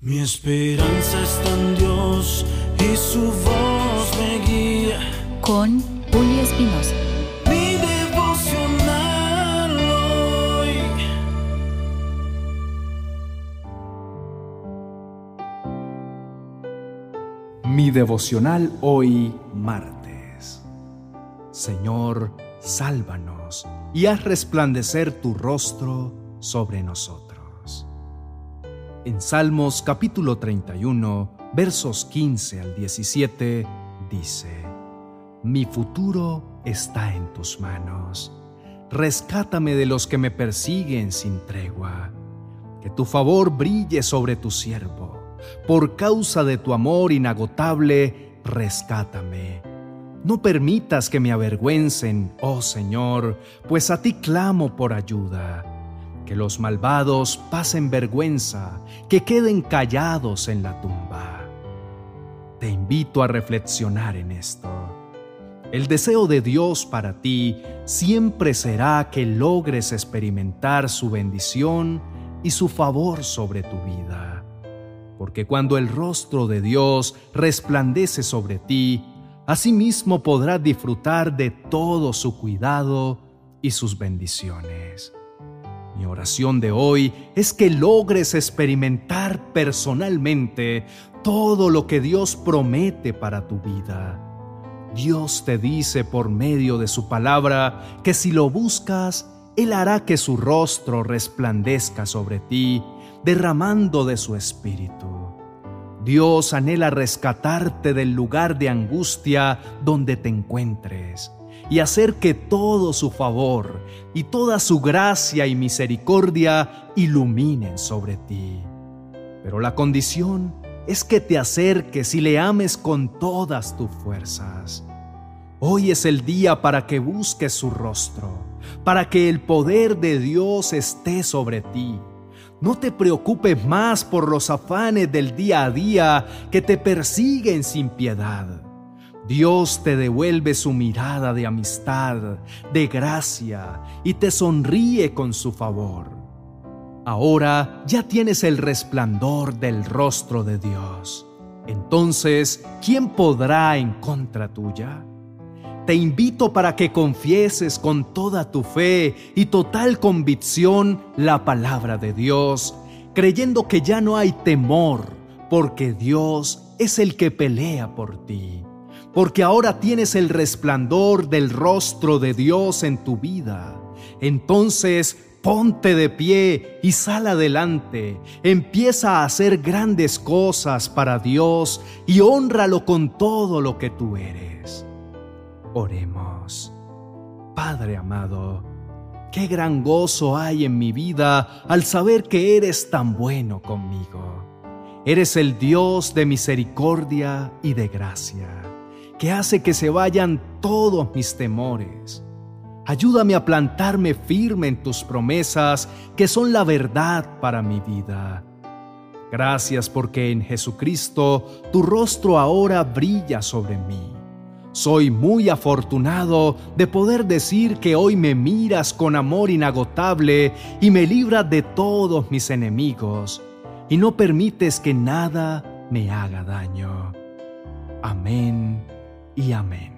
Mi esperanza está en Dios y su voz me guía. Con Julio Espinosa. Mi devocional hoy. Mi devocional hoy martes. Señor, sálvanos y haz resplandecer tu rostro sobre nosotros. En Salmos capítulo 31, versos 15 al 17, dice, Mi futuro está en tus manos. Rescátame de los que me persiguen sin tregua. Que tu favor brille sobre tu siervo. Por causa de tu amor inagotable, rescátame. No permitas que me avergüencen, oh Señor, pues a ti clamo por ayuda. Que los malvados pasen vergüenza, que queden callados en la tumba. Te invito a reflexionar en esto. El deseo de Dios para ti siempre será que logres experimentar su bendición y su favor sobre tu vida. Porque cuando el rostro de Dios resplandece sobre ti, asimismo podrás disfrutar de todo su cuidado y sus bendiciones. Mi oración de hoy es que logres experimentar personalmente todo lo que Dios promete para tu vida. Dios te dice por medio de su palabra que si lo buscas, Él hará que su rostro resplandezca sobre ti, derramando de su espíritu. Dios anhela rescatarte del lugar de angustia donde te encuentres y hacer que todo su favor y toda su gracia y misericordia iluminen sobre ti. Pero la condición es que te acerques y le ames con todas tus fuerzas. Hoy es el día para que busques su rostro, para que el poder de Dios esté sobre ti. No te preocupes más por los afanes del día a día que te persiguen sin piedad. Dios te devuelve su mirada de amistad, de gracia, y te sonríe con su favor. Ahora ya tienes el resplandor del rostro de Dios. Entonces, ¿quién podrá en contra tuya? Te invito para que confieses con toda tu fe y total convicción la palabra de Dios, creyendo que ya no hay temor, porque Dios es el que pelea por ti porque ahora tienes el resplandor del rostro de Dios en tu vida. Entonces, ponte de pie y sal adelante. Empieza a hacer grandes cosas para Dios y honralo con todo lo que tú eres. Oremos. Padre amado, qué gran gozo hay en mi vida al saber que eres tan bueno conmigo. Eres el Dios de misericordia y de gracia que hace que se vayan todos mis temores. Ayúdame a plantarme firme en tus promesas, que son la verdad para mi vida. Gracias porque en Jesucristo tu rostro ahora brilla sobre mí. Soy muy afortunado de poder decir que hoy me miras con amor inagotable y me libras de todos mis enemigos y no permites que nada me haga daño. Amén y amén.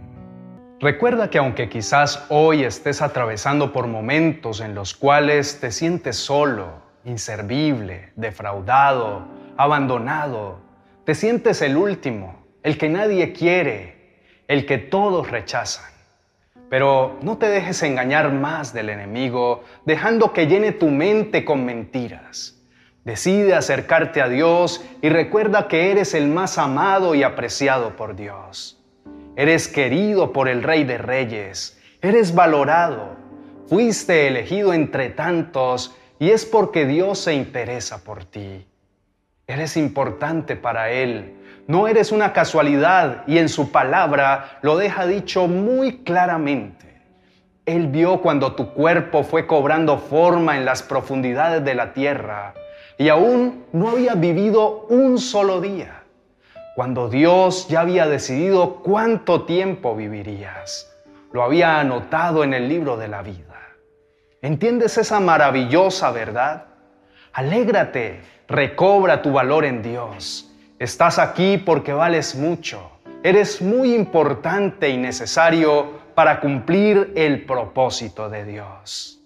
Recuerda que aunque quizás hoy estés atravesando por momentos en los cuales te sientes solo, inservible, defraudado, abandonado, te sientes el último, el que nadie quiere, el que todos rechazan. Pero no te dejes engañar más del enemigo, dejando que llene tu mente con mentiras. Decide acercarte a Dios y recuerda que eres el más amado y apreciado por Dios. Eres querido por el Rey de Reyes. Eres valorado. Fuiste elegido entre tantos y es porque Dios se interesa por ti. Eres importante para Él. No eres una casualidad y en su palabra lo deja dicho muy claramente. Él vio cuando tu cuerpo fue cobrando forma en las profundidades de la tierra y aún no había vivido un solo día cuando Dios ya había decidido cuánto tiempo vivirías. Lo había anotado en el libro de la vida. ¿Entiendes esa maravillosa verdad? Alégrate, Recobra tu valor en Dios. Estás aquí porque vales mucho. Eres muy importante y necesario para cumplir el propósito de Dios.